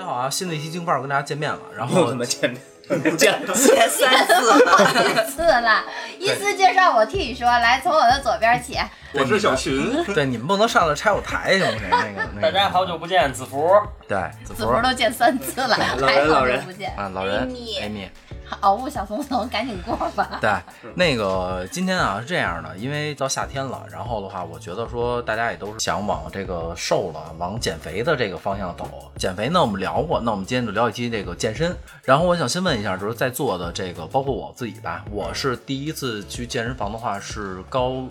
家好啊！新的一期京范儿跟大家见面了，然又后怎么见面，见 了见三次了，好几次了，依次介绍我替你说，来从我的左边起。我是小群，对你们不能上来拆我台行不行？那个那个，大家好久不见，子福。对子福都见三次了，老还好人老人久不见。啊，老人 Amy Amy，嗷 呜，小松松，赶紧过吧。对，那个今天啊是这样的，因为到夏天了，然后的话，我觉得说大家也都是想往这个瘦了，往减肥的这个方向走。减肥呢，我们聊过，那我们今天就聊一期这个健身。然后我想先问一下，就是在座的这个，包括我自己吧，我是第一次去健身房的话是高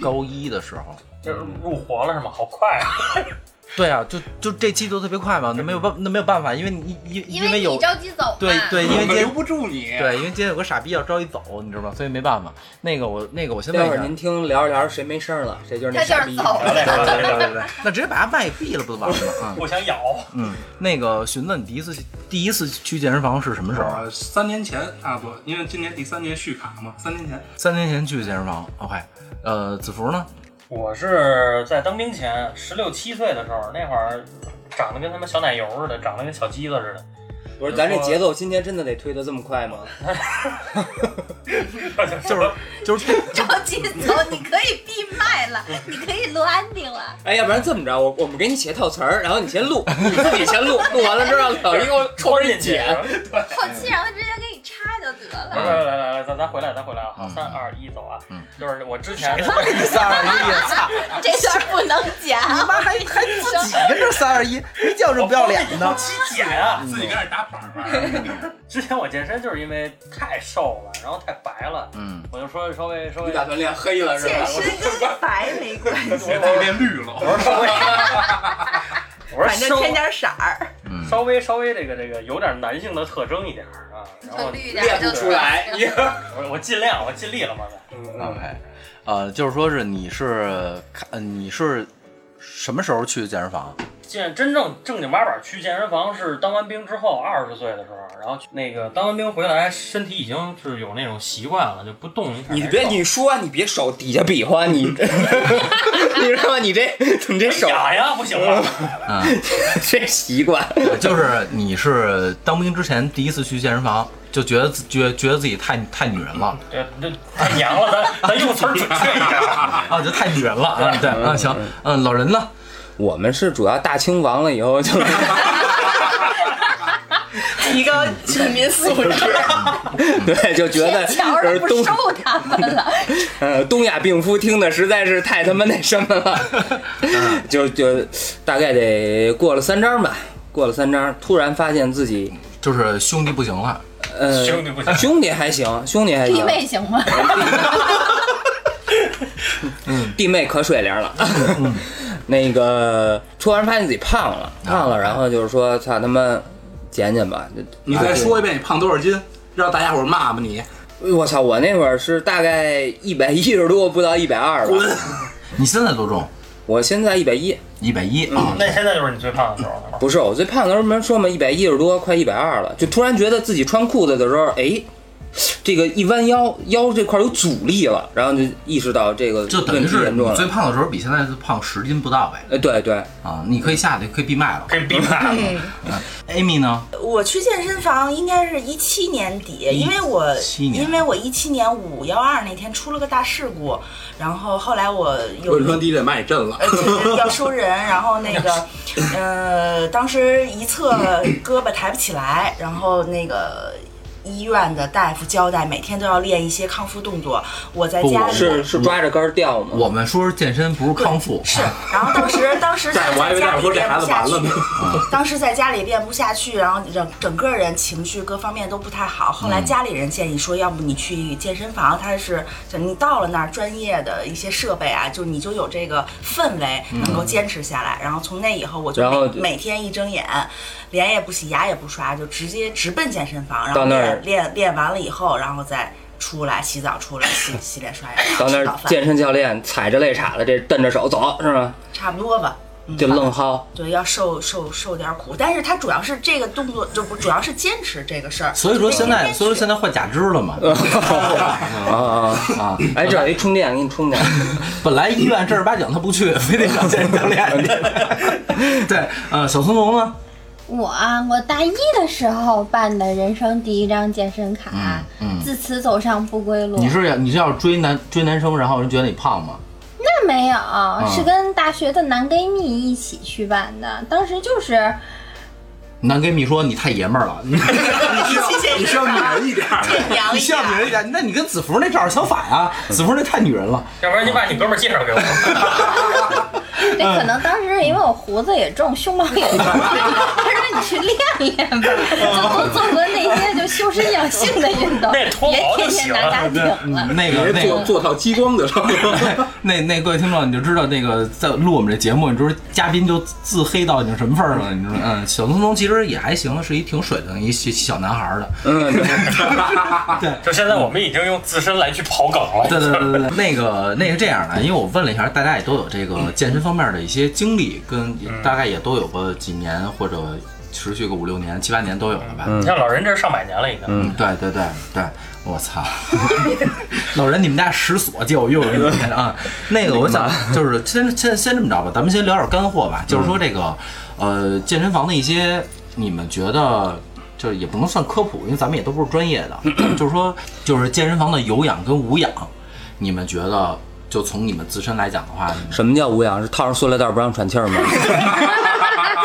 高一的时候。就是入活了是吗？好快啊！对啊，就就这期都特别快嘛，那没有办那没有办法，因为你因因为有你着急走。对对，因为今天留不住你。对，因为今天有个傻逼要着急走，你知道吗？所以没办法。那个我那个我先问一下待会儿您，听聊着聊着谁没声了，谁就是那他就傻逼。是走对了。对对对对，那直接把他麦闭了不就完了吗？嗯不想咬。嗯，那个寻子，你第一次第一次去健身房是什么时候啊？三年前啊不，因为今年第三年续卡嘛，三年前三年前去健身房。OK，呃，子福呢？我是在当兵前十六七岁的时候，那会儿长得跟他妈小奶油似的，长得跟小鸡子似的。不是，咱这节奏今天真的得推得这么快吗？就是就是这着急走，你可以闭麦了，你可以录安定了。哎，要不然这么着，我我们给你写套词儿，然后你先录，你自己先录，录完了之后老一给我后边一剪。后期让他直接给你插就得来。来来来，咱咱回来，咱回来啊！好，嗯三二一，走啊！嗯就是我之前三二一，操！这段不能剪，你妈还还自己跟这三二一，没叫这不要脸的。七减啊！自己跟那打板板。之前我健身就是因为太瘦了，然后太白了，嗯，我就说稍微稍微你打算练黑了是吧？跟白没关系，给自己练绿了。我说稍微，我说反正添点色儿。稍微稍微这个这个有点男性的特征一点儿啊，然后练不出来。你我 我尽量我尽力了嘛，嗯。OK，呃，就是说是你是看呃你是什么时候去健身房？健真正正经八百去健身房是当完兵之后二十岁的时候，然后去那个当完兵回来，身体已经是有那种习惯了，就不动你别你说，你别手底下比划，你 你知道吗？你这你这手痒呀，不行了？嗯，这习惯，就是你是当兵之前第一次去健身房，就觉得自觉觉得自己太太女人了对这太娘了，咱咱用词准确一点。啊，就太女人了啊。对啊，行，嗯，老人呢？我们是主要大清亡了以后就提高全民素质。对，就觉得瞧着不收他们了。呃东亚病夫听的实在是太他妈那什么了，就 就大概得过了三章吧，过了三章，突然发现自己就是兄弟不行了，呃兄弟不行兄弟还行，兄弟还行弟，妹行吗？弟妹可水灵了。那个突然发现自己胖了，胖了，然后就是说，操他妈减减吧。你再说一遍，你胖多少斤，让大家伙骂骂你。我操！我那会儿是大概一百一十多，不到一百二吧。你现在多重？我现在一百一，一百一啊。那现在就是你最胖的时候了吗？不是我最胖的时候，没说嘛，一百一十多，快一百二了，就突然觉得自己穿裤子的时候，哎，这个一弯腰，腰这块有阻力了，然后就意识到这个问就等于是题严重你最。胖的时候比现在胖十斤不到呗哎，对对，啊！你可以下去，可以闭麦了。可以闭麦了。Amy 呢？我去健身房应该是一七年底，因为我因为我一七年五幺二那天出了个大事故，然后后来我有汶川地震把你震了。呃，就是要收人，然后那个，呃，当时一侧胳膊抬不起来，然后那个医院的大夫交代每天都要练一些康复动作。我在家里是是抓着杆儿掉吗？我们说是健身，不是康复。是，然后当时当时 在我还以为大在家里夫说这孩练不下去子完了呢。。当时在家里练不下去，然后整整个人情绪各方面都不太好。后来家里人建议说，要不你去健身房，他是就你到了那儿，专业的一些设备啊，就你就有这个氛围，能够坚持下来。然后从那以后，我就每天一睁眼，脸也不洗，牙也不刷，就直接直奔健身房，然后到那练练练完了以后，然后再出来洗澡，出来洗 洗脸刷牙，到那儿早饭，健身教练踩着肋叉子，这蹬着手走是吗？差不多吧。嗯就愣薅。对，要受受受点苦，但是他主要是这个动作，就不主要是坚持这个事儿。所以说现在，所以说现在换假肢了嘛。啊啊啊！哎，这有一充电，给你充电。本来医院正儿八经他不去，非得找健身教练去。对，呃，小松龙呢？我啊，我大一的时候办的人生第一张健身卡，嗯嗯自此走上不归路。你是要你是要追男追男生，然后人觉得你胖吗？那没有，嗯是跟大学的男闺蜜一起去办的。当时就是男闺蜜说你太爷们儿了，你你需要女人一点像女人一点，那你跟子福那正好相反啊，子福那太女人了。要不然你把你哥们儿介绍给我。那，可能当时因为我胡子也重，胸毛也重，他说你去练练吧，就多做做那些就修身养性的运动，别天天行拿大了顶了。那个那个做做套激光的？那那各位听众，你就知道那个在录我们这节目，你知道嘉宾就自黑到已经什么份儿了？你知道，嗯，小聪聪其实也还行，是一挺水的一小小男孩儿的。嗯，对 对。就现在我们已经用自身来去刨梗了。对对对对对，那个那是这样的，因为我问了一下，大家也都有这个健身方面的一些经历，跟大概也都有个几年或者持续个五六年、七八年都有了吧。你像老人这上百年了已经。嗯，对对对对，我操！老人，你们家十所借我用用啊？那个，我想就是先先先这么着吧，咱们先聊点干货吧，就是说这个呃健身房的一些，你们觉得就也不能算科普，因为咱们也都不是专业的，就是说就是健身房的有氧跟无氧，你们觉得就从你们自身来讲的话，什么叫无氧？是套上塑料袋不让喘气儿吗？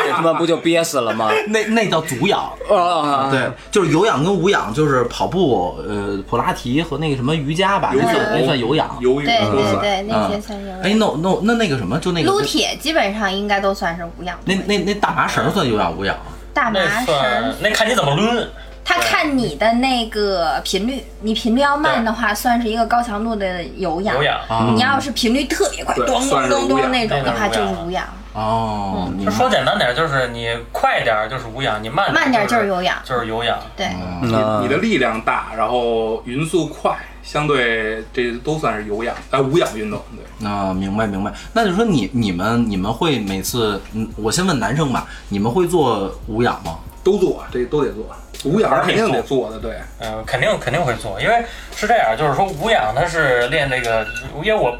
这他妈不就憋死了吗？那那叫足氧。啊，对，就是有氧跟无氧，就是跑步、呃普拉提和那个什么瑜伽吧，那算那算有氧。游泳对。对对，那些嗯算有氧。哎，那那那那个什么，就那个撸铁基本上应该都算是无氧那。那那大麻绳算有氧无氧？大麻那绳，那看你怎么抡。它看你的那个频率，你频率要慢的话，算是一个高强度的有氧。有氧。啊你要是频率特别快，咚咚咚咚那种的话，就是无氧。哦，就说简单点，就是你快点儿就是无氧，你慢慢点儿就就是有氧就是有氧。对，嗯你你的力量大，然后匀速快，相对这都算是有氧，哎，无氧运动。对，啊，明白明白。那就说你你们你们会每次，嗯，我先问男生吧，你们会做无氧吗？都做，这都得做。无氧是肯定得做的，对。嗯，肯定肯定会做，因为是这样，就是说无氧它是练这个，因为我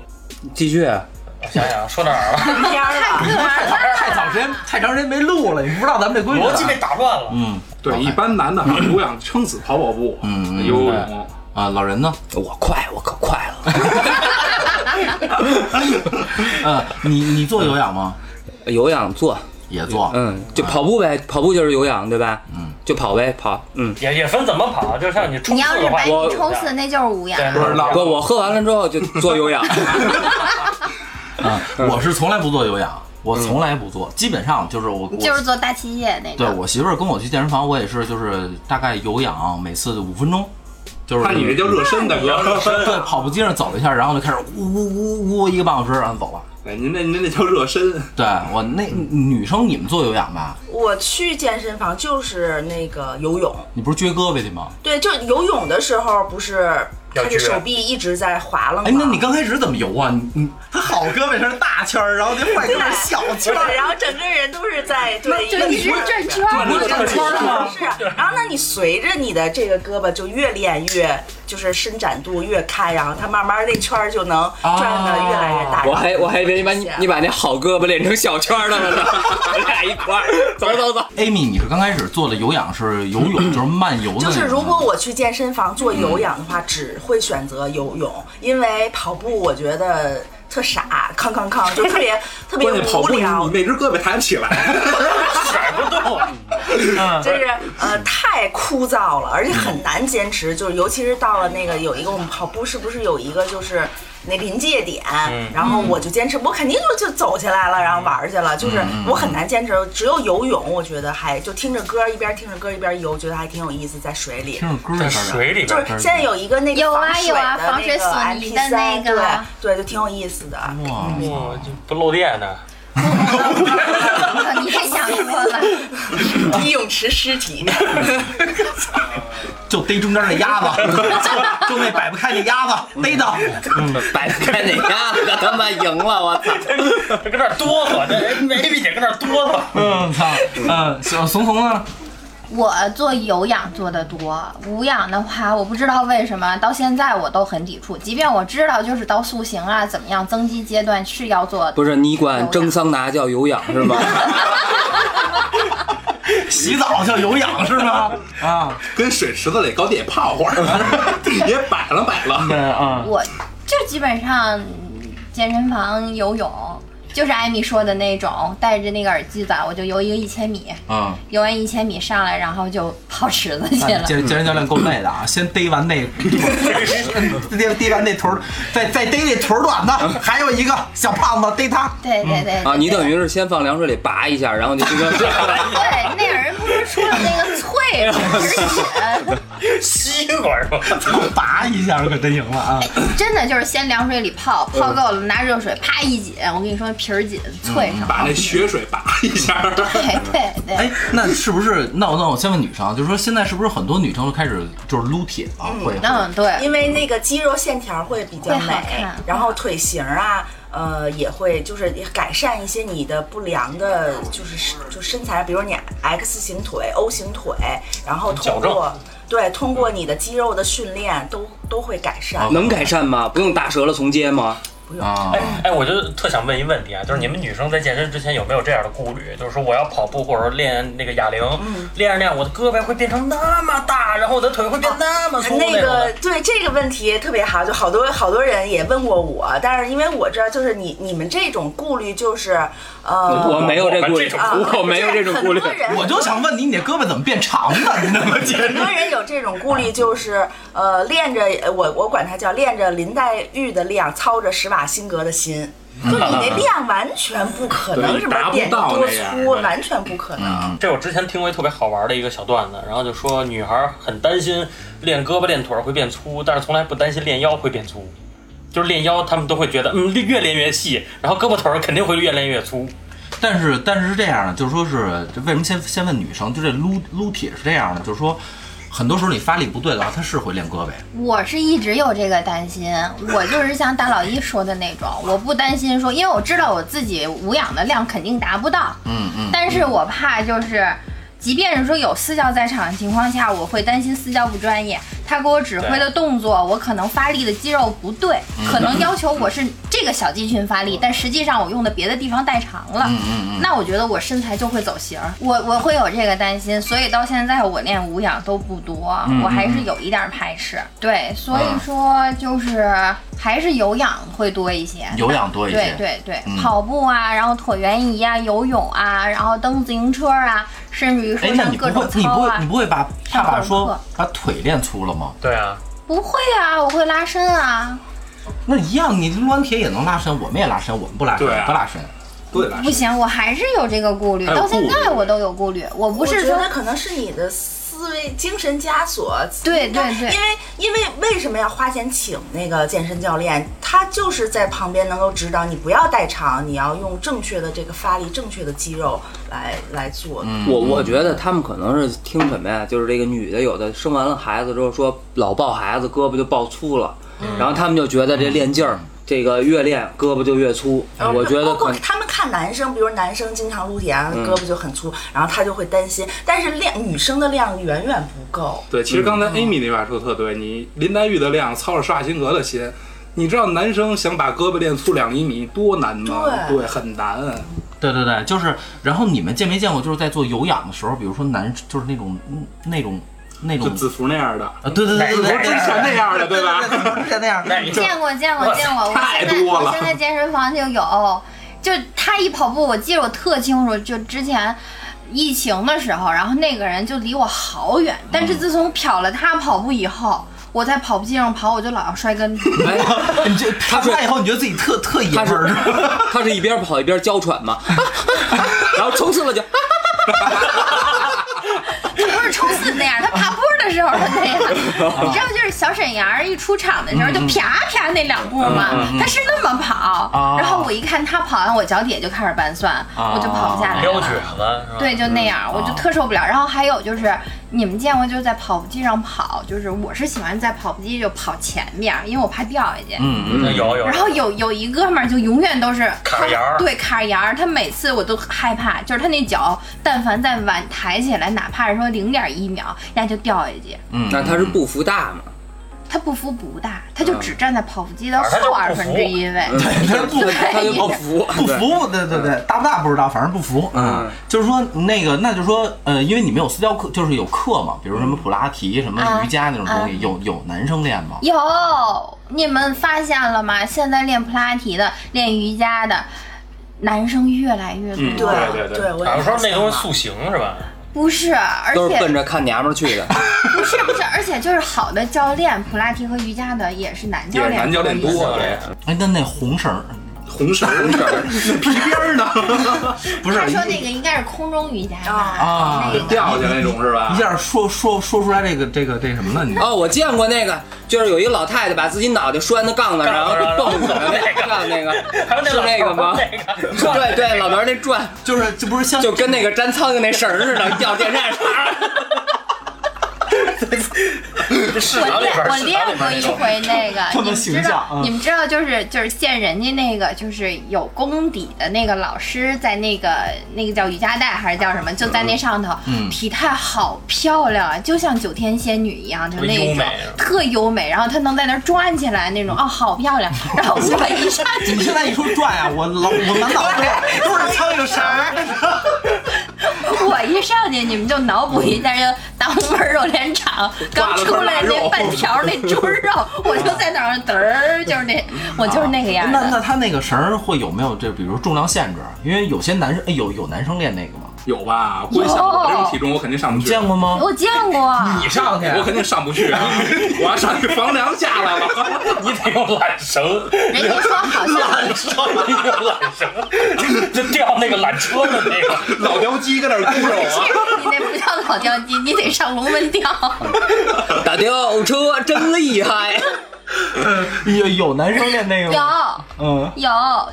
继续。啊我想想说到哪儿了，天儿了，太早时间太长时间没录了，你不知道咱们这规矩。逻辑被打乱了。嗯，对，一般男的哈，有氧撑死跑跑步，嗯嗯游游泳。啊，老人呢？我快，我可快了。嗯，你你做有氧吗？有氧做，也做。嗯，就跑步呗，跑步就是有氧，对吧？嗯，就跑呗，跑。嗯，也也分怎么跑，就像你冲你要刺的话，是百我米冲刺，那就是无氧。对不是老不，我喝完了之后就做有氧。啊，我是从来不做有氧，我从来不做，基本上就是我我就是做大器械那个。对我媳妇儿跟我去健身房，我也是就是大概有氧，每次五分钟，就是那你这叫热身，大哥。对跑步机上走了一下，然后就开始呜呜呜呜一个半小时，然后走了。哎，您那您那叫热身。对我那女生你们做有氧吧？我去健身房就是那个游泳，你不是撅胳膊去吗？对，就游泳的时候不是要撅看着手臂一直在滑了吗？哎，那你刚开始怎么游啊？你你他好胳膊是大圈儿，然后那 坏胳膊是小圈儿对，。然后整个人都是在对，就一直转圈儿，转圈儿吗是，然后那，你随着你的这个胳膊就越练越，就是伸展度越开，然后它慢慢那圈儿就能转的越来越大。我还我还以为你把你你把那好胳膊练成小圈儿了呢，咱 俩一块儿走走走。Amy，你是刚开始做的有氧是游泳，就是慢游的。就是如果我去健身房做有氧的话，只会选择游泳，因为跑步我觉得特傻，康康康，就特别 特别关键跑步你无聊你。那只胳膊抬不起来。甩不动。就是呃太枯燥了，而且很难坚持。就是尤其是到了那个有一个我们跑步是不是有一个就是那临界点，然后我就坚持，我肯定就就走起来了，然后玩儿去了。就是我很难坚持，只有游泳，我觉得还就听着歌一边听着歌一边游，觉得还挺有意思，在水里。听着歌在水里边就是现在有一个那个有啊防水有啊的防水那个索尼的 MP3 那个对对，就挺有意思的。哇，哇，就不漏电的。你太想多了。滴泳池尸体，就逮中间那鸭子，就 就那摆不开那鸭子，逮到。摆不开那鸭子，他妈赢了，我操！这跟那哆嗦，这 A B 姐搁那哆嗦。嗯，操，嗯，小怂怂呢？我做有氧做的多，无氧的话，我不知道为什么到现在我都很抵触。即便我知道，就是到塑形啊，怎么样增肌阶段是要做，不是你管蒸桑拿叫有氧是吗？洗澡叫有氧是吗？啊，跟水池子里搞点泡会儿，也摆了摆了。对啊，我就基本上健身房游泳，就是艾米说的那种，戴着那个耳机子，我就游一个一千米，嗯。游完一千米上来，然后就跑池子去了。健健身教练够累的啊！先逮完那逮逮完那腿儿，再再逮那腿儿短的，还有一个小胖子逮他。对对对啊，你等于是先放凉水里拔一下，然后你就这个对，那个人不是说了那个脆吗？西瓜是吧？拔一下可真赢了啊！真的就是先凉水里泡，泡够了拿热水啪一紧，我跟你说皮儿紧脆上把。那血水拔一下。对对对。哎，那是不是？那我那我先问女生啊，就是说现在是不是很多女生都开始就是撸铁了？会嗯，对，因为那个肌肉线条会比较美，然后腿型啊。呃，也会就是改善一些你的不良的，就是就身材，比如你 X 型腿、O 型腿，然后通过对通过你的肌肉的训练都都会改善。能改善吗？不用打折了从接吗？啊哎，哎，我就特想问一问题啊，就是你们女生在健身之前有没有这样的顾虑？就是说我要跑步或者说练那个哑铃，练着练着我的胳膊会变成那么大，然后我的腿会变那么粗那。个对这个问题特别好，就好多好多人也问过我，但是因为我知道，就是你你们这种顾虑就是呃，我没有这顾虑，啊，我没有这种顾虑。很多人我就想问你，你的胳膊怎么变长了？你那么健很多人有这种顾虑，就是呃，练着呃我我管它叫练着林黛玉的量，操着十瓦辛格的心。就你那量完全不可能 对什么达不变多粗，完全不可能。这我之前听过一特别好玩的一个小段子，然后就说女孩很担心练胳膊练腿儿会变粗，但是从来不担心练腰会变粗。就是练腰，他们都会觉得嗯越练越细，然后胳膊腿儿肯定会越练越粗。但是但是是这样的，就是说是这为什么先先问女生？就这撸撸铁是这样的，就是说很多时候你发力不对的话，它是会练胳膊。我是一直有这个担心，我就是像大老一说的那种，我不担心说，因为我知道我自己无氧的量肯定达不到，嗯嗯。但是我怕就是，即便是说有私教在场的情况下，我会担心私教不专业，他给我指挥的动作，我可能发力的肌肉不对，可能要求我是这个小肌群发力，但实际上我用的别的地方代偿了，那我觉得我身材就会走形儿，我我会有这个担心，所以到现在我练无氧都不多，我还是有一点排斥，对，所以说就是还是有氧会多一些，有氧多一些。对对对，跑步啊，然后椭圆仪啊，游泳啊，然后蹬自行车啊，甚至于哎说，像你不会种操啊你不会你，不会把怕把说把腿练粗了吗？对啊，不会啊，我会拉伸啊，那一样，你撸完铁也能拉伸，我们也拉伸，我们不拉伸，不拉伸。对吧？不行，我还是有这个顾虑，到现在我都有顾虑，我不我觉是说得可能是你的思维精神枷锁。对对对因为因为为什么要花钱请那个健身教练？他就是在旁边能够指导你不要代偿，你要用正确的这个发力、正确的肌肉来来做。嗯我我觉得他们可能是听什么呀？就是这个女的有的生完了孩子之后说老抱孩子胳膊就抱粗了，然后他们就觉得这练劲儿，这个越练胳膊就越粗。然后我觉得包括他们看男生，比如男生经常撸铁啊，嗯胳膊就很粗，然后他就会担心。但是量女生的量远远不够。对，其实刚才 Amy 那话说的特对，你林黛玉的量操着施瓦辛格的心，你知道男生想把胳膊练粗两厘米多难吗？对对，很难。对对对，就是，然后你们见没见过，就是在做有氧的时候，比如说男，就是那种嗯那种那种就字符那样的，啊，对对对对对，之前那样的，对吧？之前那样。的见过见过见过，我太现在多了我现在健身房就有，就他一跑步，我记得我特清楚，就之前。疫情的时候，然后那个人就离我好远，但是自从瞟了他跑步以后，我在跑步机上跑，我就老要摔跟头。哎，你这他出来以后，你觉得自己特特爷他是们儿？他是一边跑一边娇喘嘛，然后冲刺了就。不是那样，他爬坡的时候他那样，你知道就是小沈阳一出场的时候就啪啪那两步吗？他是那么跑，然后我一看他跑完，我脚底下就开始拌蒜，我就跑不下来撩了。蹶子？对，就那样，我就特受不了。然后还有就是，你们见过就是在跑步机上跑，就是我是喜欢在跑步机就跑前面，因为我怕掉下去。嗯嗯。有有。然后有有一哥们儿就永远都是卡着沿儿对卡着沿儿，他每次我都害怕，就是他那脚但凡再晚抬起来，哪怕是说零点一秒，人家就掉下去。嗯，那他是步幅大嘛？他不服不大，他就嗯只站在跑步机的后二分之一位。对，他是不 他就不服，不服，对对对，大不大不知道，反正不服。嗯，就是说那个，那就是说，呃，因为你们有私教课，就是有课嘛，比如什么普拉提、什么啊瑜伽那种东西，啊有有男生练吗？有，你们发现了吗？现在练普拉提的、练瑜伽的男生越来越多。嗯对对对对，我也好像说那东西塑形是吧？不是，而都是奔且着看娘们儿去的。不是不是，而且就是好的教练，普拉提和瑜伽的也是男教练，男教练多，对，哎，那那红绳儿红绳儿，皮鞭儿呢？不是他说那个应该是空中瑜伽啊？啊掉下来那种是吧一？下说说说出来这个这个这什么了？你哦，我见过那个，就是有一个老太太把自己脑袋拴在杠子上，然后蹦起来那个那个，是那个吗？那个对对，老头那转就是这不是像就跟那个粘苍蝇那绳似的，掉电扇上。市我场里边儿，市练我练过一。回那个，你们知道形象啊，你们知道就是就是见人家那个就是有功底的那个老师在那个那个叫瑜伽带还是叫什么，就在那上头，嗯体态好漂亮啊，就像九天仙女一样，就那种特优美，然后她能在那儿转起来那种，哦，好漂亮。然后我一上去你现在一说转啊，我老我满脑子都是苍蝇绳儿。我一上去，你们就脑补一下，就当门肉联厂刚出来那半条那猪肉，我就在那儿嘚儿，就是那，我就是那个样那那。他那个绳儿会有没有这，比如重量限制？因为有些男生，哎，有有男生练那个吗？有吧？估计像我这种体重，我肯定上不你去。见过吗？我见过，你上去，我肯定上不去啊！我要上去房梁下来了。你得用缆绳，人家说好像 缆绳，你用缆绳，就吊那个缆车的那个。老吊机搁那儿鼓手啊！你那不叫老吊机，你得上龙门吊。打吊车真厉害，有有男生练那个吗有？嗯，有，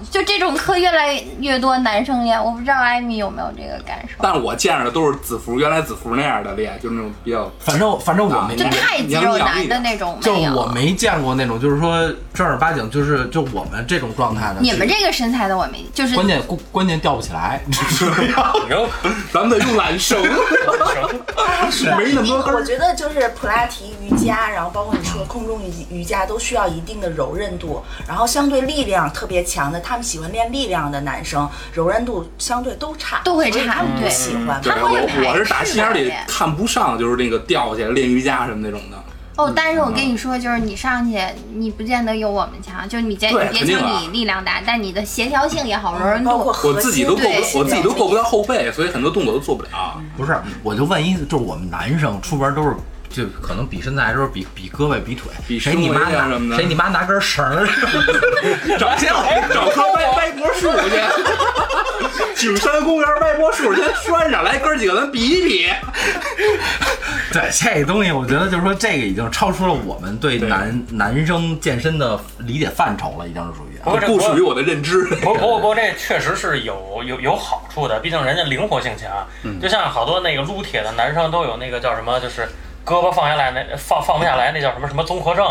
就这种课越来越多男生练，我不知道艾米有没有这个感受。但我见着的都是子服，原来子服那样的练，就是那种比较反正反正我没就太肌肉男的那种。就我没见过那种，就是说正儿八经，就是就我们这种状态的。你们这个身材的我没，就是关键关关键吊不起来，你知道吗？你说咱们得用缆绳，没那么多根。我觉得就是普拉提、瑜伽，然后包括你说空中瑜瑜伽，都需要一定的柔韧度，然后相对力量特别强的，他们喜欢练力量的男生，柔韧度相对都差，都会差他们不对喜欢。对，他们会我我是打心眼里看不上，就是那个吊起来练瑜伽什么那种的。哦，但是我跟你说，就是你上去，你不见得有我们强，就是你见对你别你力量大，但你的协调性也好，柔韧包括度。我自己都够不，我自己都够不到后背，所以很多动作都做不了。不是，我就问一，就是我们男生出门都是。就可能比身材的时候比比胳膊比腿，比谁你妈拿什么的谁你妈拿根绳儿，找找棵歪歪脖树去，景山公园歪脖树先拴上来，哥几个咱比一比。对这东西，我觉得就是说这个已经超出了我们对对男男生健身的理解范畴了，已经是属于啊。不不属于我的认知。不不不这确实是有有有好处的，毕竟人家灵活性强。就像好多那个撸铁的男生都有那个叫什么，就是胳膊放下来那放放不下来，那叫什么什么综合症，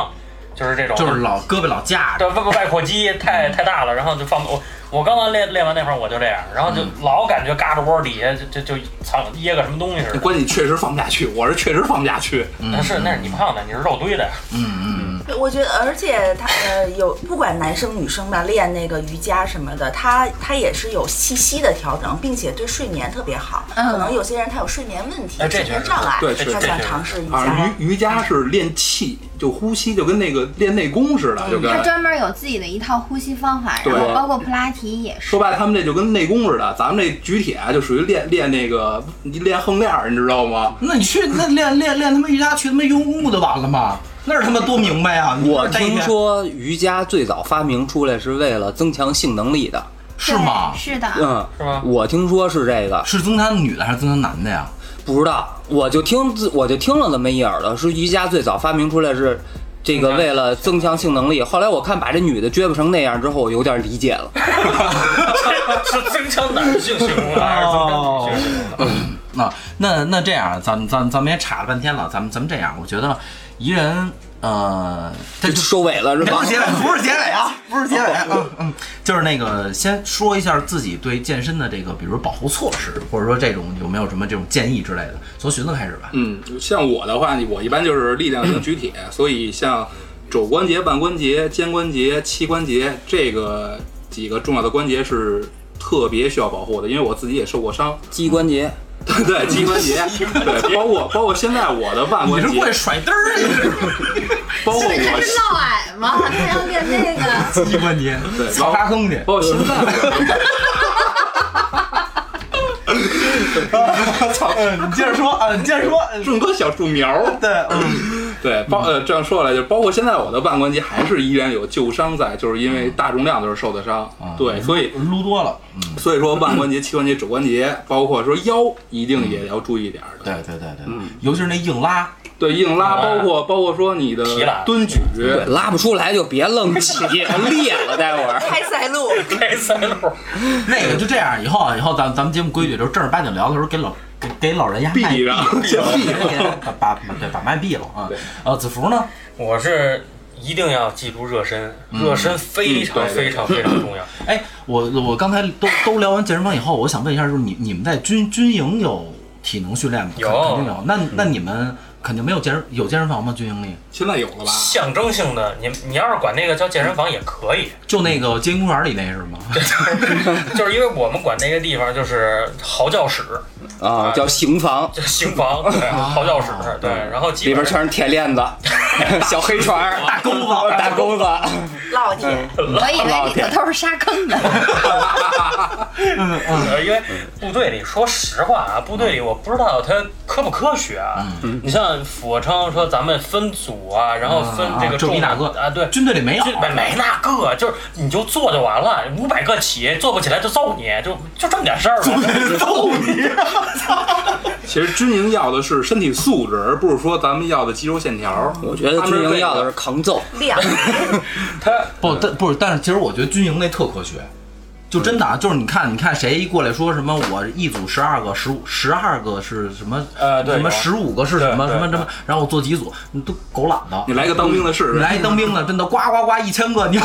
就是这种。就是老胳膊老架着，对外外扩肌太太大了，然后就放我我刚刚练练完那会儿我就这样，然后就老感觉嘎着窝底下就就就藏掖个什么东西似的。关键你确实放不下去，我是确实放不下去。那是那是你胖的，你是肉堆的。嗯嗯我觉得，而且他呃有不管男生女生吧，练那个瑜伽什么的，他他也是有气息的调整，并且对睡眠特别好。嗯可能有些人他有睡眠问题、睡眠障碍，对他想尝试瑜伽。啊，瑜瑜伽是练气，就呼吸，就跟那个练内功似的，就跟他专门有自己的一套呼吸方法，然后包括普拉提也是说。白了，他们这就跟内功似的。咱们这举铁啊，就属于练练那个练横链儿，你知道吗？那你去那练练练他妈瑜伽，去他妈游泳不就完了吗？那是他妈多明白啊！我听说瑜伽最早发明出来是为了增强性能力的。是吗？是的，嗯，是吗我听说是这个，是增强女的还是增强男的呀？不知道，我就听自我就听了那么一耳朵，说瑜伽最早发明出来是这个为了增强性能力。后来我看把这女的撅巴成那样之后，我有点理解了。是增强男性性功能还是增强女性性功能？那那那这样，咱们咱咱们也岔了半天了，咱们咱们这样，我觉得一人呃，这就收尾了是吧不是？结尾，不是结尾啊，不是结尾，嗯嗯，就是那个先说一下自己对健身的这个，比如保护措施，或者说这种有没有什么这种建议之类的，从寻子开始吧。嗯，像我的话，我一般就是力量型举铁，所以像肘关节、腕关节、肩关节、膝关节这个几个重要的关节是特别需要保护的，因为我自己也受过伤。膝关节，对 对，膝关节，对，包括包括现在我的腕关你是过去，甩灯儿去？包括我是我闹矮吗？他要练这个。膝关节，对老沙坑去。包括现在。操！嗯，你接着说啊，你接着说。嗯种棵小树苗儿，对，嗯，对，包呃这样说来，就包括现在我的腕关节还是依然有旧伤在，就是因为大重量的时候受的伤。对，所以撸多了。嗯，所以说腕关节、膝关节、肘关节，包括说腰，一定也要注意点儿的。对对对对，尤其是那硬拉，对，硬拉，包括包括说你的蹲举，对，拉不出来就别愣起，裂了待会儿。开塞露，开塞露，那个就这样，以后啊，以后咱咱们节目规矩就是正儿八经聊的时候，给老给给老人家麦闭上先闭上，把把对把麦闭了啊对。呃，子福呢？我是一定要记住热身，热身非常非常非常重要。哎，我我刚才都都聊完健身房以后，我想问一下，就是你你们在军军营有体能训练吗？有肯肯定有。那那你们肯定没有健身有健身房吗？军营里现在有了吧？象征性的，你你要是管那个叫健身房也可以，就那个街心公园里那是吗？就是因为我们管那个地方就是嚎叫室，啊，叫刑房，就 刑房，对，嚎叫室，对，然后里边全是铁链子，小黑船，大钩子，大钩子。烙铁，我以为里头都是沙坑的。呃，因为部队里，说实话啊，部队里我不知道它科不科学啊。嗯你像俯卧撑，说咱们分组啊，然后分这个重哪个啊，对，军队里没有没没那个，就是你就做就完了，五百个起，做不起来就揍你，就就这么点事儿呗。揍你！其实军营要的是身体素质，而不是说咱们要的肌肉线条。我觉得军营要的是抗揍，量，他不，但不是，但是其实我觉得军营那特科学，就真的啊，就是你看，你看谁一过来说什么我一组十二个，十五十二个是什么？什么呃对有十五个是什么对对什么什么？然后我做几组，你都狗懒的。你来个当兵的试试。你来一当兵的，真的呱呱呱一千个，你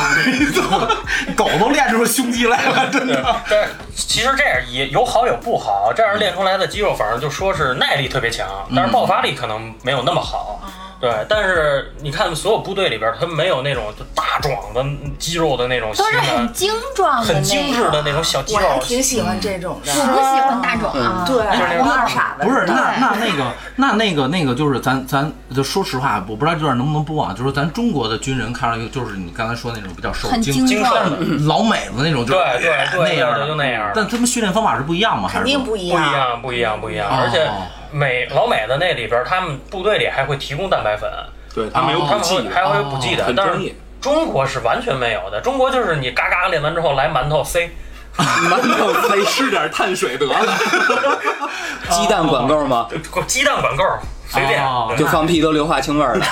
狗都练出胸肌来了，真对的。，但其实这样也有好有不好，这样练出来的肌肉，反而就说是耐力特别强，但是爆发力可能没有那么好。对，但是你看所有部队里边，他没有那种就大壮的肌肉的那种型都是很，精壮的很精致的。那种小肌我肉。还挺喜欢这种的。我不喜欢大壮啊。对，我二傻子。不是，那那那个那那个那个就是咱咱就说实话，我不知道这段能不能播啊？就是咱中国的军人看上去就是你刚才说那种比较瘦精精壮壮的老美子那种，就是对对对那样的就那样但他们训练方法是不一样吗？还是肯定说不一样。不一样，不一样，不一样。哦而且美老美的那里边，他们部队里还会提供蛋白粉，对他们有哦他们还会有补剂的，但是。中国是完全没有的。中国就是你嘎嘎练完之后来馒头塞，馒头塞吃点碳水得了。鸡蛋管够吗？鸡蛋管够，随便。哦就放屁都硫化氢味儿的。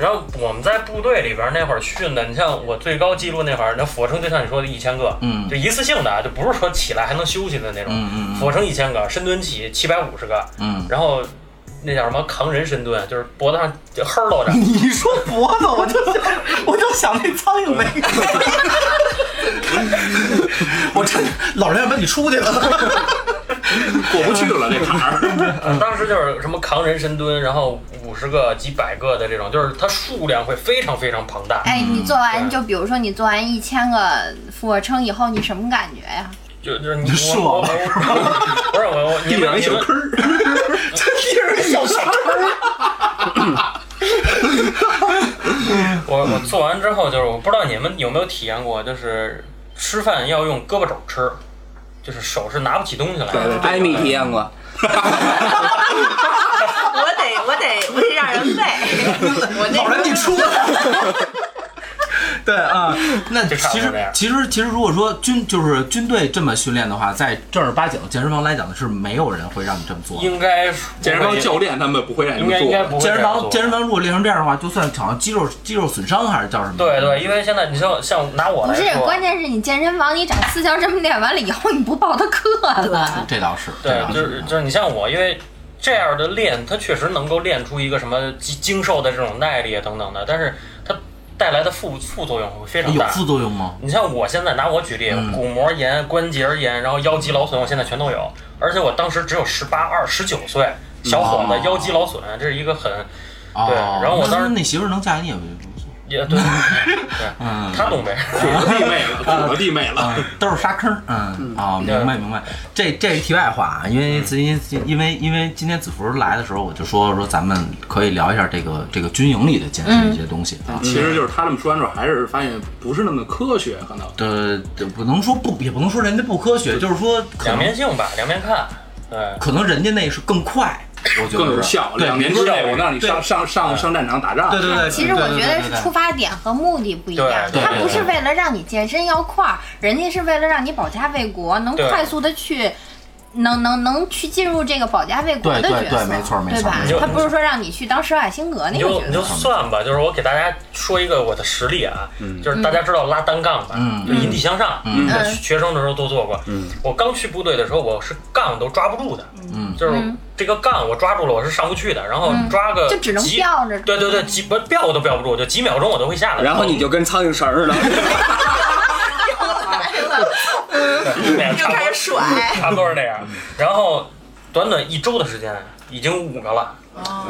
啊，然后我们在部队里边那会儿训的，你像我最高记录那会儿，那俯卧撑就像你说的一千个，嗯就一次性的啊，就不是说起来还能休息的那种。嗯嗯嗯俯卧撑一千个，深蹲起七百五十个，嗯。然后那叫什么扛人深蹲，就是脖子上就呵喽着。你说脖子，我就想，我就想那苍蝇那个。我真老人要把你出去了。过不去了这坎儿。当时就是什么扛人深蹲，然后五十个、几百个的这种，就是它数量会非常非常庞大。哎，你做完就比如说你做完一千个俯卧撑以后，你什么感觉呀？就就是你你射我我了我不是我我 你地上一们你们小坑儿，这是小小我我做完之后，就是我不知道你们有没有体验过，就是吃饭要用胳膊肘吃，就是手是拿不起东西来对对的。艾米体验过，我得我得我得让人喂，我那老人你出来。对啊，那其实其实其实，如果说军就是军队这么训练的话，在正儿八经的健身房来讲是没有人会让你这么做。应该是健身房教练他们不会让你做的。该应该不会健身房健身房如果练成这样的话，就算好像肌肉肌肉损伤还是叫什么？对对，因为现在你像像拿我不是，关键是你健身房你长四销这么练完了以后，你不报他课了。这倒是。对倒，就是是就是你像我，因为这样的练，它确实能够练出一个什么精精瘦的这种耐力啊等等的，但是它带来的副副作用会非常大。有副作用吗？你像我现在拿我举例，嗯骨膜炎、关节炎，然后腰肌劳损，我现在全都有。而且我当时只有十八、二、十九岁，小伙子哦腰肌劳损，这是一个很哦对然后我当时那那媳妇能嫁给你也不错。也对对，嗯他东北，土了 弟妹了，土了弟妹了。啊，都是沙坑，嗯啊，明白明白。这这是题外话啊，因为最近因为因为今天子福来的时候，我就说说咱们可以聊一下这个这个军营里的健身一些东西啊。其实就是他这么说完之后，还是发现不是那么科学，可能。呃，这不能说不，也不能说人家不科学，就是说两面性吧，两面看。对，可能人家那是更快，我觉得是更有效。两年之内，我让你上上上上战场打仗。对对对，其实我觉得是出发点和目的不一样，他不是为了让你健身要快儿，人家是为了让你保家卫国，能快速的去。能能能去进入这个保家卫国的对对角色，对没错没错对吧？他不是说让你去当施瓦辛格那你就你就个角色，算吧，就是我给大家说一个我的实例啊，就是大家知道拉单杠吧，嗯就引体向上，嗯在学生的时候都做过。我刚去部队的时候，我是杠都抓不住的，嗯就是嗯这个杠我抓住了，我是上不去的，然后抓个就只能吊着对对对，几不吊我都吊不住，就几秒钟我都会下来。然后你就跟苍蝇绳似的，就开始甩。差不多是这样。然后短短一周的时间，已经五个了，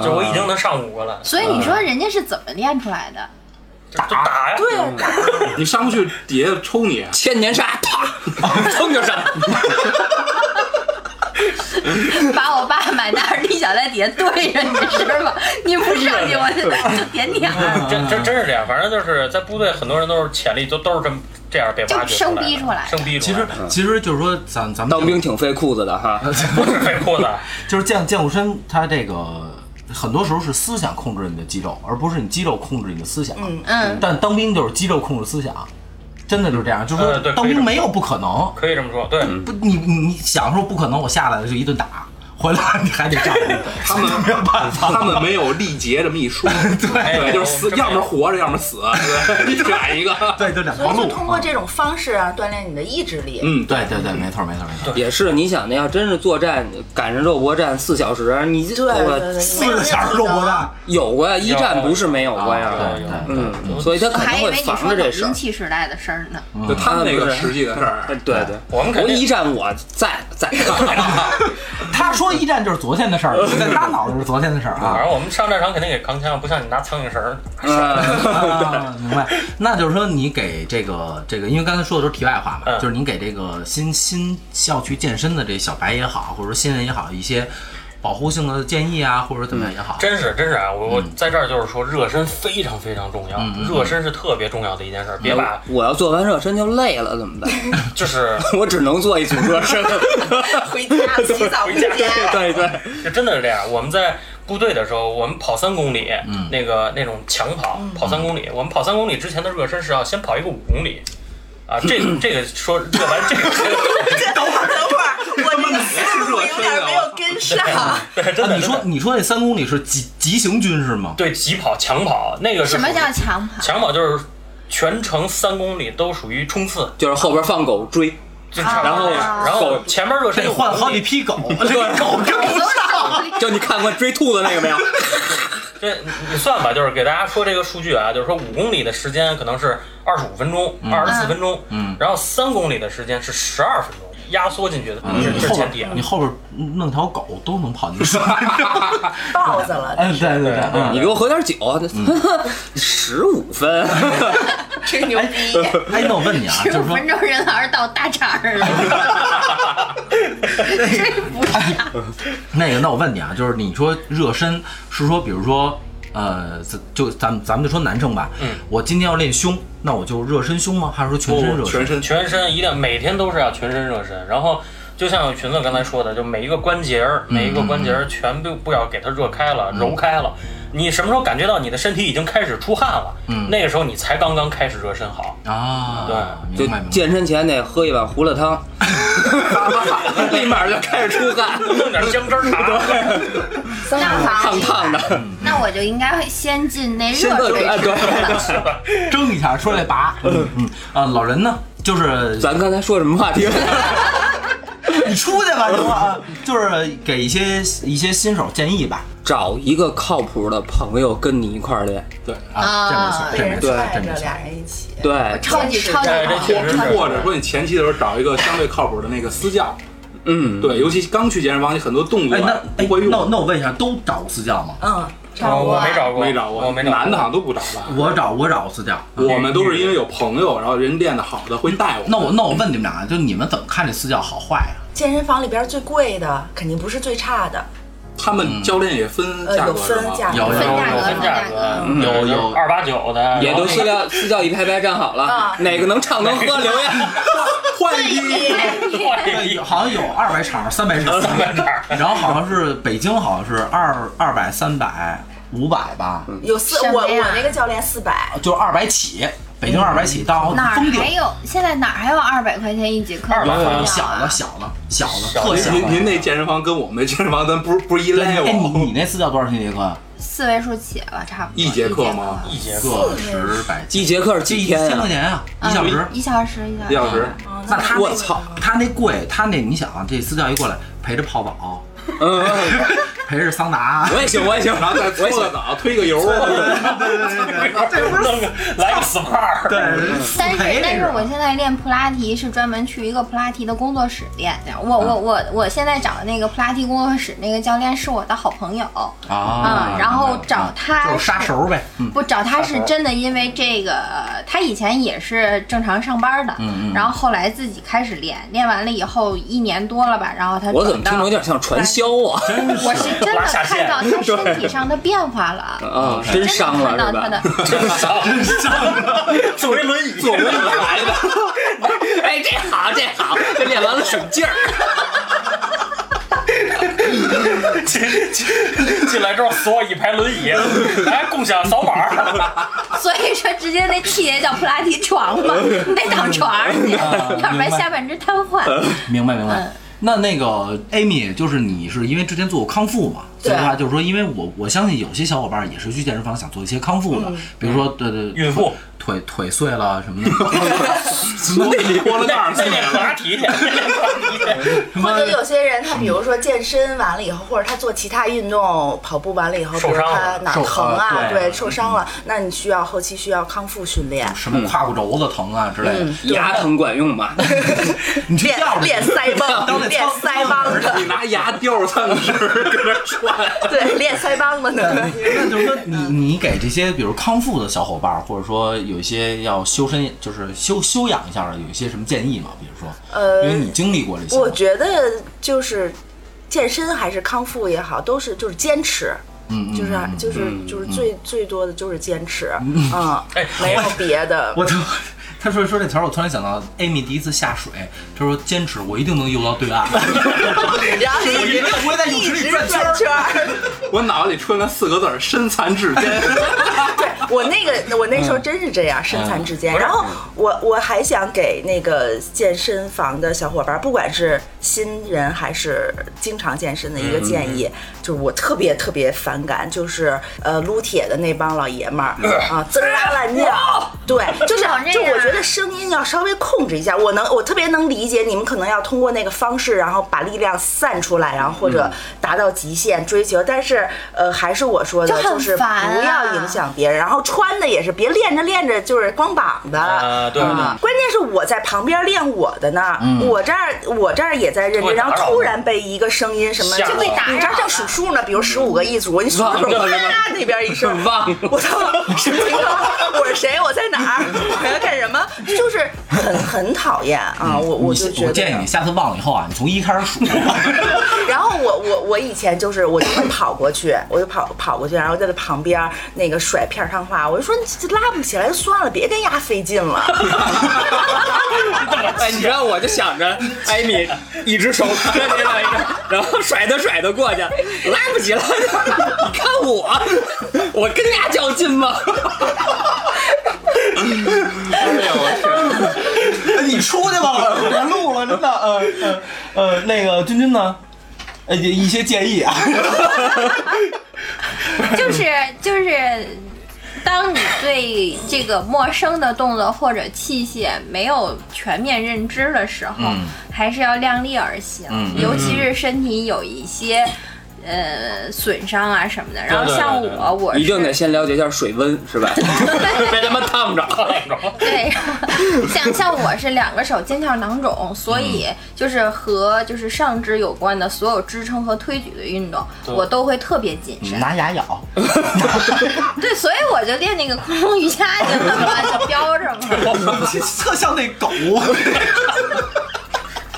就我已经能上五个了，所以你说人家是怎么练出来的？就就打呀。对，你上不去，底下抽你。千年杀，啪，噌就上。把我爸买那儿立脚在底下对着你是吧？你不上去我就就点点儿，真真真是这样，反正就是在部队，很多人都是潜力都都是这么这样被挖掘就生逼出来的。生逼出其实，其实就是说咱咱们当兵挺费裤子的哈。不是费裤子，就是健健过身，它这个很多时候是思想控制你的肌肉，而不是你肌肉控制你的思想。嗯嗯，但当兵就是肌肉控制思想，真的就是这样。就是说当兵没有不可能，可以这么说，对。不你你你想说不可能，我下来了就一顿打，回来你还得站着，他们没有办法。他们没有力竭这么一说，对，就是死，要么活着，要么死，对，选一个。对，就两条路。所以就通过这种方式啊，锻炼你的意志力。嗯，对对对，没错没错没错。也是，你想的要真是作战赶上肉搏战四小时，你这对对我对，四个小时肉搏战，有过呀，一战不是没有过呀。啊对对对嗯，所以他我肯定会防着这事兵。器时代的事儿呢。就他们那个实际的事儿。对对，我们肯定一战我在在，他说一战就是昨天的事儿，在他脑子是昨天的事儿啊反。正我们上战场肯定也扛枪，不像你拿苍蝇绳儿。明白。那就是说，你给这个这个，因为刚才说的都是题外话嘛，嗯就是你给这个新新校区健身的这小白也好，或者说新人也好，一些保护性的建议啊，或者怎么样也好。真是真是啊！我嗯我在这儿就是说，热身非常非常重要，热身是特别重要的一件事儿。别把我要做完热身就累了怎么办？就是 我只能做一组热身。回家洗澡回家。对对，就真的是这样。我们在部队的时候，我们跑三公里，嗯那个那种强跑，跑三公里。我们跑三公里之前的热身是要先跑一个五公里，啊，这这个说热完这个，等会儿，等会儿，我这个思路有点没有跟上。对，真啊，的。你说你说那三公里是急急行军是吗？对急跑、强跑，那个是什么叫强跑？强跑？就是全程三公里都属于冲刺，就是后边放狗追，然后然后前面热身得换好几批。狗，对 狗跟不上。就你看过追兔子那个没有？这你你算吧，就是给大家说这个数据啊，就是说五公里的时间可能是二十五分钟、二十四分钟，嗯然后三公里的时间是十二分钟，压缩进去的，这这是后前提啊。边你后边弄条狗都能跑进去。豹子了，嗯，对对对，嗯你给我喝点酒，十五分。吹牛逼。哎，那我问你啊，就是说十五分钟人老师到大肠儿了，真不是那个，那我问你啊，就是你说热身是说，比如说，呃，咱就咱们咱们就说男生吧，嗯，我今天要练胸，那我就热身胸吗？还是说全身热身？全身全身一定每天都是要全身热身，然后就像裙子刚才说的，就每一个关节儿，每一个关节儿全部不要给它热开了、揉开了。你什么时候感觉到你的身体已经开始出汗了？嗯那个时候你才刚刚开始热身好。啊，对就。健身前得喝一碗胡辣汤，立马就开始出汗，弄点姜汁儿茶，那烫烫 的。那我就应该会先进那先热水，池对。了。蒸一下出来拔。嗯嗯啊，老人呢，就是咱刚才说什么话题？你出去吧，行吗？啊就是给一些一些新手建议吧。找一个靠谱的朋友跟你一块儿练。对，啊，这没错，这没错，拽着这没错。俩人一起。对，超级超级好确实是或者说你前期的时候找一个相对靠谱的那个私教，嗯，对，尤其刚去健身房，你很多动作哎，那哎不会，用那，我那我问一下，都找过私教吗？嗯，我我没找过，没找过，我没找过。男的好像都不找吧？我找我找过私教。我们都是因为有朋友，然后人练得好的会带我。那我那我问你们俩，就你们怎么看这私教好坏啊？健身房里边最贵的肯定不是最差的，他们教练也分价格是吗？分价格，有有分价格有分价格，嗯有有二八九的，也都私教 私教一排排站好了啊，哪个能唱能喝留下。换一批，对，有好像有二百场、三百场，然后好像是北京好像是二二百、三百、五百吧，有四，我我那个教练四百，就是二百起，北京二百起到哪儿封顶还。有？现在哪儿还有二百块钱一节课二百块钱小啊的小的小的特小。您您那健身房跟我们那健身房咱不是不是一类哎，你你那私教多少钱一节课？四位数起了，差不多一节课吗一节课，个十百一节课是几天啊？千块钱啊，一小时。一小时一一小时。那他我操，他那贵，他那你想啊，这私教一过来陪着泡澡，嗯，嗯陪着桑拿，我也行，我也行，然后再我搓个。澡，推个油，弄个来个 SPA，对，但是但是我现在练普拉提是专门去一个普拉提的工作室练的。我我我我现在找的那个普拉提工作室那个教练是我的好朋友啊。嗯，然后找他就是杀熟呗，嗯，不找他是真的，因为这个他以前也是正常上班的，嗯嗯然后后来自己开始练，练完了以后一年多了吧，然后他我怎么听着有点像传销啊？我是真的拉下线看到他身体上的变化了，啊，真伤了是看到他的吧？坐一轮椅，坐轮椅来的。哎，这好，这好，这练完了省劲儿。进进进来之后所有一排轮椅，来共享扫码，所以说直接那器械叫普拉提床嘛，你得躺床上去，要不然下半身瘫痪。明白明白嗯。那那个 Amy，就是你是因为之前做过康复嘛，所以的话就是说，因为我我相信有些小伙伴也是去健身房想做一些康复的，比如说对对。孕妇腿腿碎了什么的，什么脱了盖儿再练普拉提去，练普拉提去。或者有些人他比如说健身完了以后，或者他做其他运动，跑步完了以后，比如受伤了他哪儿疼啊，呃对对，受伤了，那你需要后期需要康复训练，什么胯骨轴子疼啊之类的，嗯，牙疼管用吗？练你去吊着练腮帮，练腮帮子，你拿牙吊着蹭纸搁那串。对，练腮帮子呢。那就是说你你给这些比如康复的小伙伴，或者说有一些要修身，就是修修养一下的，有一些什么建议吗？比如说，呃因为你经历过这些，我觉得就是健身还是康复也好，都是就是坚持。嗯，嗯就是嗯就是就是最最多的就是坚持，嗯 哎，没有别的。我就他说说这词儿，我突然想到 Amy 第一次下水，他说坚持，我一定能游到对岸。然后我一定不会在泳池里一直转圈儿圈。我脑子里出现了四个字儿：身残志坚。对我那个我那时候真是这样，身残志坚。然后我我还想给那个健身房的小伙伴，不管是新人还是经常健身的一个建议，就是我特别特别反感，就是呃撸铁的那帮老爷们儿啊，滋儿啊乱叫，对，就是老这样就我觉得声音要稍微控制一下。我能我特别能理解你们可能要通过那个方式，然后把力量散出来，然后或者达到极限追求，但是呃还是我说的，就是不要影响别人，然后穿的也是别练着练着就是光膀子。啊，对关键是我在旁边练我的呢，我这儿我这儿也在认真，然后突然被一个声音什么，吓着就被打，你这儿正数数呢，比如十五个一组，你数着数，忘了是吗啪那边一声，忘我操，什么情况？我是谁？我在哪儿？我要干什么？就是很很讨厌啊！我我就觉得，我建议你下次忘了以后啊，你从一开始数。然后我我我以前就是我就会跑过去，我就跑跑过去，然后在他旁边那个甩片儿汤话，我就说你这拉不起来就算了，别跟丫费劲了。哎，你知道，我就想着艾米一只手磕进来一个，然后甩着甩着过去，拉不起来。你看我，我跟丫较劲吗？哎呦我天！你出去吧，我别录了，真的。呃呃呃，那个君君呢？呃，一些建议啊。就是就是当你对这个陌生的动作或者器械没有全面认知的时候，嗯还是要量力而行，嗯尤其是身体有一些。呃，损伤啊什么的，然后对对像对对我，我一定得先了解一下水温，是吧？别他妈烫着。对，像像我是两个手腱鞘囊肿，所以就是和就是上肢有关的所有支撑和推举的运动，我都会特别谨慎。拿牙咬，对，所以我就练那个空中瑜伽去了嘛，就标着嘛。特像那狗。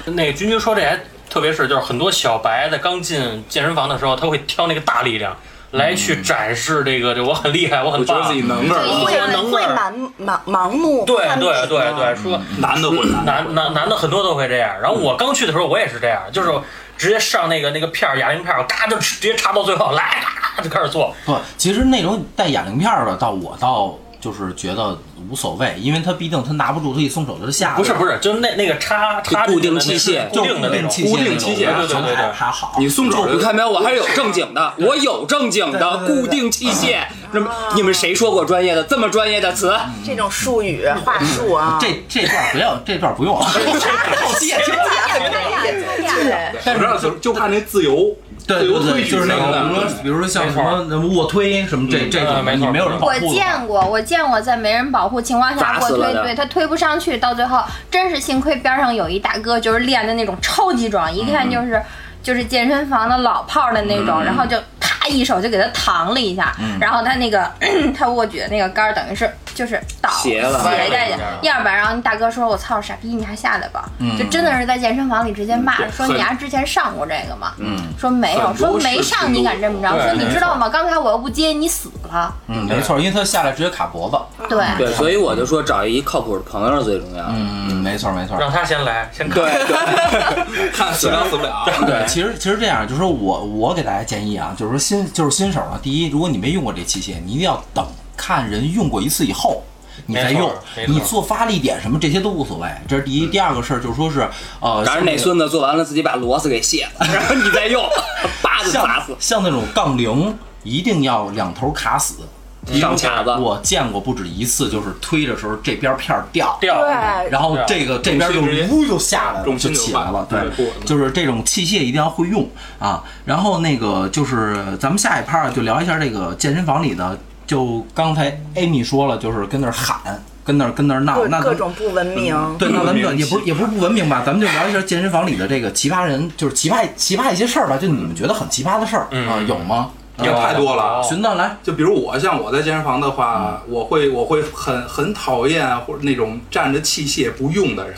那个君君说这还特别是，就是很多小白在刚进健身房的时候，他会挑那个大力量来去展示这个，这我很厉害，我很棒我觉得自。己能这儿对了，会我能会盲盲盲目对对对对，说男的会男男男男的很多都会这样。然后我刚去的时候，我也是这样，就是直接上那个那个片儿哑铃片儿，嘎就直接插到最后，来嘎就开始做。不，其实那种带哑铃片儿的，到我倒就是觉得无所谓，因为他毕竟他拿不住，他一松手就下来了。不是不是，就是那那个插插固定器械固定的那种固定器械那种对对对对还还好。你松手你看没有？我还是有正经的，我有正经的固定器械。那么你们谁说过专业的这么专业的词？这种术语话术啊，这这段不要，这段不用。后期也听我知道，就就怕那自由对卧推对对，就是那举什么个，比如说。比如说像什么什么卧推什么这这种，没错你没有人保护我见过，我见过在没人保护情况下卧推，对他推不上去，到最后真是幸亏边上有一大哥，就是练的那种超级壮，一看就是。就是健身房的老炮儿的那种，然后就啪一手就给他扛了一下，然后他那个 他握举的那个杆儿等于是就是倒斜了斜在歪了要不然然后你大哥说我操傻逼你还下来吧，就真的是在健身房里直接骂对说你丫之前上过这个吗？嗯说没有，说没上你敢这么着，说你知道吗？刚才我要不接你死了，嗯，没错，因为他下来直接卡脖子。对。对，所以我就说找一靠谱的朋友是最重要的。嗯，没错没错。让他先来，先看。对对，看死了死不了。对，其实其实这样，就是说我我给大家建议啊，就是说新就是新手啊，第一，如果你没用过这器械，你一定要等看人用过一次以后。你再用你做发力点什么这些都无所谓，这是第一。第二个事儿就是说是，呃，当然那孙子做完了自己把螺丝给卸了，然后你再用，叭就像砸死。像那种杠铃，一定要两头卡死。上卡子，我见过不止一次，就是推的时候这边片儿掉，掉，对，然后这个这边就呜就下来了，就起来了。对对，就是这种器械一定要会用啊。然后那个就是咱们下一趴就聊一下这个健身房里的，就刚才 Amy 说了，就是跟那儿喊，跟那儿跟那儿闹，各那各种不文明。对，那咱们就文明也不是也不是不文明吧，咱们就聊一下健身房里的这个奇葩人，就是奇葩奇葩一些事儿吧，就你们觉得很奇葩的事儿嗯啊，有吗？有太多了。寻思来，就比如我，像我在健身房的话，我会我会很很讨厌或者那种站着器械不用的人。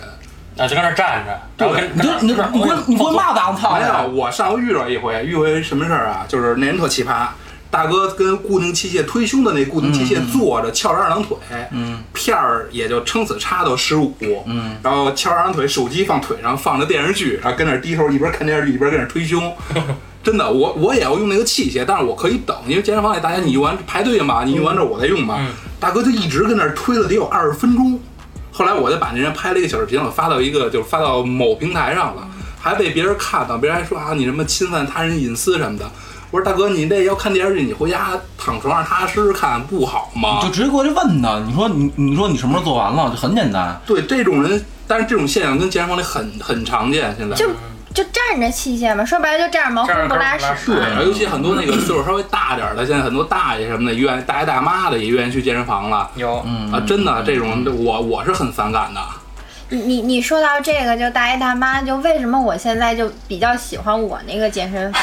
啊，就跟那儿站着，然后跟你就你就你会你会骂脏，操！没有，我上回遇到一回，遇回什么事儿啊？就是那人特奇葩，大哥跟固定器械推胸的那固定器械坐着，翘着二郎腿，嗯，片儿也就撑死插到十五，嗯，然后翘二郎腿，手机放腿上，放着电视剧，然后跟那儿低头一边看电视剧一边跟那儿推胸。真的，我我也要用那个器械，但是我可以等，因为健身房里大家你用完排队嘛，你用完之后我再用嘛。嗯。大哥就一直跟那儿推了得有二十分钟，后来我就把那人拍了一个小视频，我发到一个就是发到某平台上了，还被别人看到，别人还说啊你什么侵犯他人隐私什么的。我说大哥，你这要看电视剧，你回家躺床上踏踏实实看不好吗？你就直接过去问他，你说你你说你什么时候做完了？就很简单。对这种人，但是这种现象跟健身房里很很常见，现在就就站着器械嘛，说白了就站着茅坑不拉屎。对，尤其很多那个 岁数稍微大点的，现在很多大爷什么的，愿意大爷大妈的也愿意去健身房了。有，嗯啊，真的，这种我我是很反感的。你你你说到这个，就大爷大妈，就为什么我现在就比较喜欢我那个健身房？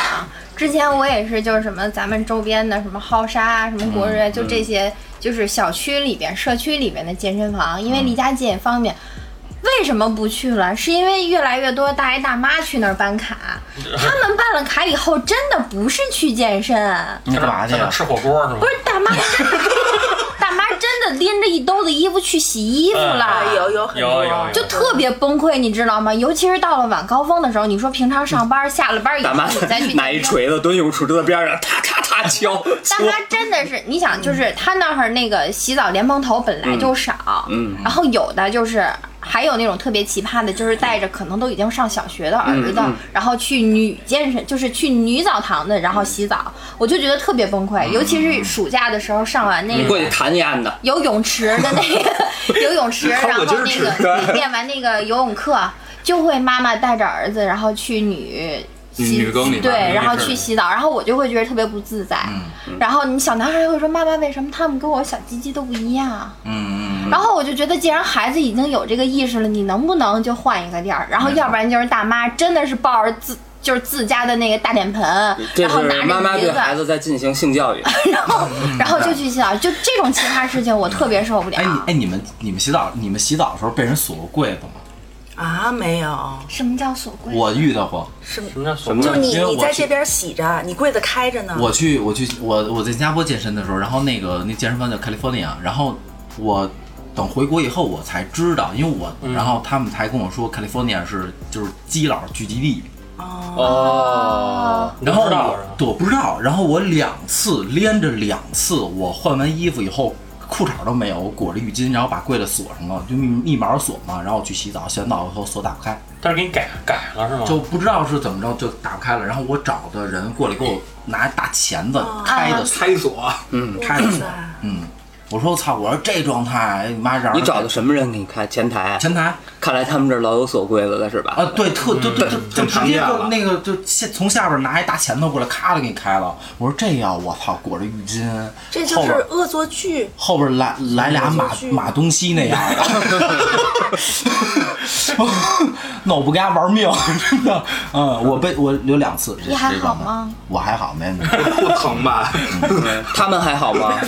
之前我也是，就是什么咱们周边的什么浩沙啊，什么国瑞，就这些，就是小区里边、社区里边的健身房，因为离家近也方便。为什么不去了？是因为越来越多大爷大妈去那儿办卡，他们办了卡以后，真的不是去健身，你干嘛去吃火锅是吗不？是大妈拎着一兜子衣服去洗衣服了。啊，有有很多，有有有就特别崩溃，你知道吗？尤其是到了晚高峰的时候，你说平常上班下了班以后大妈你再去拿一锤子蹲泳池子边上，但他真的是，你想，就是他那儿那个洗澡莲蓬头本来就少，嗯。然后有的就是还有那种特别奇葩的，就是带着可能都已经上小学的儿子，嗯嗯然后去女健身，就是去女澡堂的，然后洗澡，我就觉得特别崩溃，尤其是暑假的时候上完那你过去个。弹烟的，游泳池的那个 游泳池，然后那个 练完那个游泳课，就会妈妈带着儿子，然后去女洗女更里对，然后去洗澡，然后我就会觉得特别不自在。嗯然后你小男孩会说：“妈妈，为什么他们跟我小鸡鸡都不一样？”嗯嗯然后我就觉得，既然孩子已经有这个意识了，你能不能就换一个地儿？然后要不然就是大妈真的是抱着自就是自家的那个大脸盆，然后拿是妈妈着鼻子，对孩子在进行性教育。然后然后就去洗澡，就这种奇葩事情我特别受不了哎。哎你们你们洗澡你们洗澡的时候被人锁过柜子吗？啊，没有，什么叫锁柜？我遇到过。是什么叫锁什么就你你在这边洗着，你柜子开着呢。我去我去我我在新加坡健身的时候，然后那个那健身房叫 California，然后我等回国以后我才知道，因为我、然后他们才跟我说 California 是就是基佬聚集地，哦，然后不知道是吧我对我不知道，然后我两次连着两次，我换完衣服以后。裤衩都没有，我裹着浴巾，然后把柜子锁上了，就密密码锁嘛。然后我去洗澡，洗完澡以后锁打不开，但是给你改改了是吗？就不知道是怎么着就打不开了。然后我找的人过来给我拿大钳子开的锁，开锁，嗯，开的锁。嗯，我说我操，我说这状态，你妈让人你找的什么人给你开前台？前台看来他们这儿老有锁柜子的是吧？啊，对，特就就就就很直接就那个就下从下边拿一大钳子过来，咔的给你开了。我说这要，我操，裹着浴巾，这就是恶作剧。后边来来俩马马东锡那样的，那我不跟他玩命，真的。嗯，我被我有两次，这你还好吗？我还好，没没。不疼吧？他们还好吗？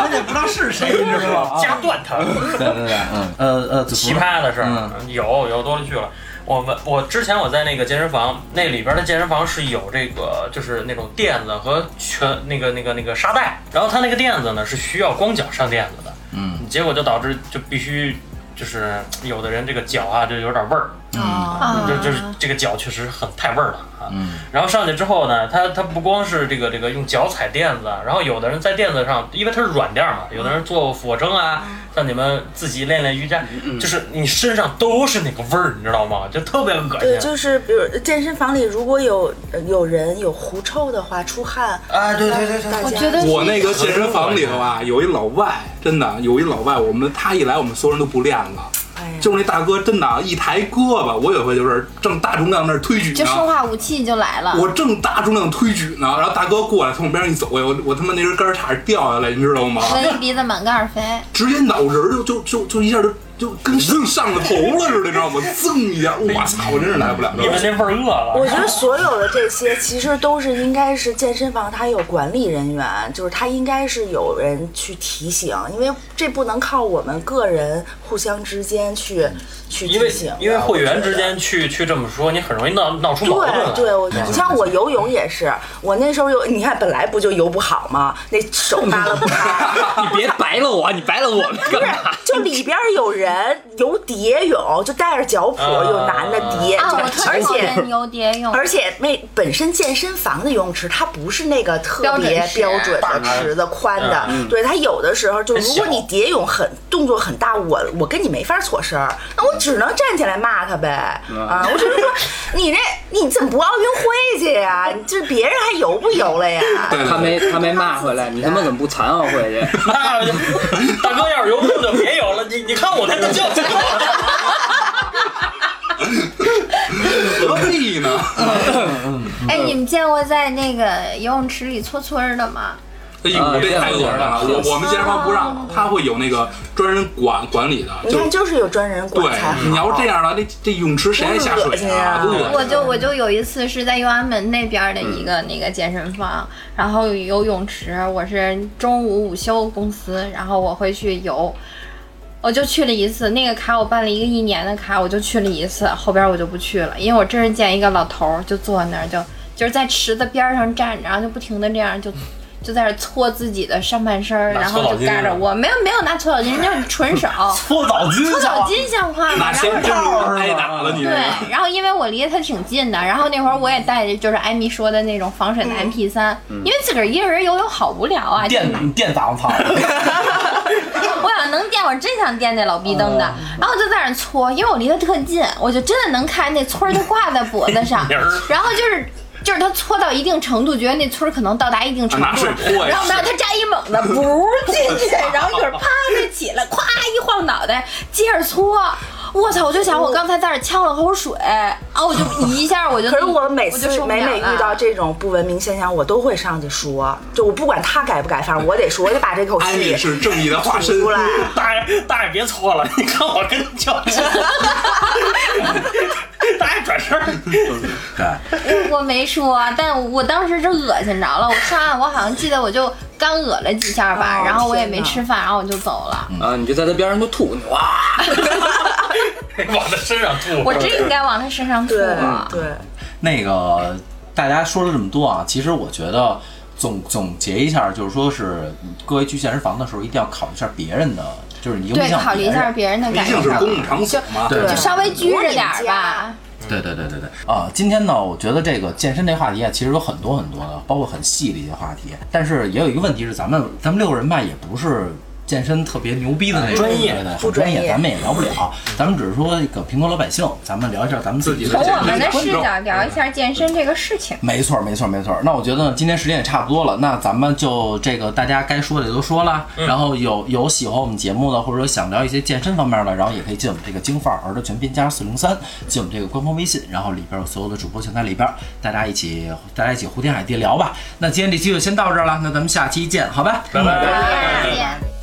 关键不知道是谁，你知道吗？夹断它。对对对，嗯，呃呃，子奇福葩的事儿、嗯。有有多了去了。我们我之前我在那个健身房，那里边的健身房是有这个就是那种垫子和全那个那个那个沙袋，然后它那个垫子呢是需要光脚上垫子的，嗯，结果就导致就必须就是有的人这个脚啊就有点味儿，啊就就是这个脚确实很太味儿了啊。嗯然后上去之后呢，他他不光是这个这个用脚踩垫子，然后有的人在垫子上，因为它是软垫嘛，有的人做俯卧撑啊，像你们自己练练瑜伽，就是你身上都是那个味儿，你知道吗？就特别恶对，心。就是比如健身房里如果有呃有人有狐臭的话，出汗，啊，对对对对，我觉得我那个健身房里头啊，有一老外，真的有一老外，我们他一来，我们所有人都不练了。就是那大哥真的啊一抬胳膊，我有回就是正大重量那儿推举就生呢，化武器就来了。我正大重量推举呢，然后大哥过来从我边上一走我我他妈那根杆儿差点掉下来，你知道吗？我一鼻子满盖儿飞，直接脑仁儿就就就就一下就就跟上上了头了似的，你知道吗？噌一下，我操！我真是来不了。你们那份儿饿了。我觉得所有的这些其实都是应该是健身房它有管理人员，就是它应该是有人去提醒，因为这不能靠我们个人互相之间去去提醒的。因为会员之间去去这么说，你很容易闹闹出矛盾来。对对，我你像我游泳也是，我那时候游，你看本来不就游不好吗？那手扒拉不开，你别白了我，你白了我们干嘛？就里边有人游蝶泳，就带着脚蹼，啊。有男的蝶，而且讨厌游蝶泳。而且那本身健身房的游泳池，它不是那个特别标标准准的。池子宽的，嗯对它有的时候就如果你蝶泳很动作很大，我我跟你没法错身儿，那我只能站起来骂他呗，啊，我只能说 你这你怎么不奥运会去呀？你这别人还游不游了呀？他没他没骂回来，你他妈怎么不残奥会去？大哥要是游泳就别游了，你你看我这个就何必呢？哎，你们见过在那个游泳池里搓搓的吗？哎呦，这太恶心了！我我们健身房不让，他会有那个专人管管理的，你看，就是有专人管才好。对，你要这样的，这这泳池谁爱下水多恶心啊？我就我就有一次是在右安门那边的一个那个健身房，然后有游泳池，我是中午午休公司，然后我会去游，我就去了一次，那个卡我办了一个一年的卡，我就去了一次，后边我就不去了，因为我真是见一个老头就坐那儿就就是在池子边上站着，然后就不停的这样就就在那搓自己的上半身儿，然后就嘎着我，没有没有拿搓澡巾，就是纯手。搓澡巾，搓澡巾像话吗？那然后先真是挨打了你对。，然后因为我离得他挺近的，然后那会儿我也带着就是艾米说的那种防水的 MP 3因为自个儿一个人游泳好无聊啊，就电电嗓子操 我想能电，我真想电那老逼灯的，然后就在那搓，因为我离得特近，我就真的能看那搓儿就挂在脖子上，然后就是。就是他搓到一定程度，觉得那村儿可能到达一定程拿度水泼呀然后没有他扎一猛子，不进去，然后一会儿啪就起来，咵一晃脑袋，接着搓。我操！我就想我刚才在这呛了口水，啊，我就一下我就。可是我 每次受不了了每每遇到这种不文明现象，我都会上去说，就我不管他改不改，反正我得说，我得把这口 安气利是正义的化身。出来。大爷大爷别搓了，你看我跟你较劲。转身我 我没说，但我当时是恶心着了。我上岸，我好像记得我就刚恶了几下吧，哦然后我也没吃饭，然后我就走了。啊，你就在他边上就吐，你哇，往他身上吐。我真应该往他身上吐。对对，那个大家说了这么多啊，其实我觉得总总结一下，就是说是各位去健身房的时候，一定要考虑一下别人的，就是你影对，响考虑一下别人的感受竟是，公共场所嘛，对就稍微拘着点儿吧。对对对对对啊！今天呢，我觉得这个健身这话题啊，其实有很多很多的，包括很细的一些话题。但是也有一个问题是，咱们咱们六个人吧，也不是健身特别牛逼的那种，专业对对不专业很专业，咱们也聊不了。咱们只是说一个平头老百姓，咱们聊一下咱们自己的从我们的视角聊一下健身这个事情。没错，没错，没错。那我觉得今天时间也差不多了，那咱们就这个大家该说的也都说了，然后有有喜欢我们节目的，或者说想聊一些健身方面的，然后也可以进我们这个京范儿儿的全拼加上四零三，进我们这个官方微信，然后里边有所有的主播全在里边，大家一起大家一起胡天海地聊吧。那今天这期就先到这儿了，那咱们下期见，好吧？拜拜。再见。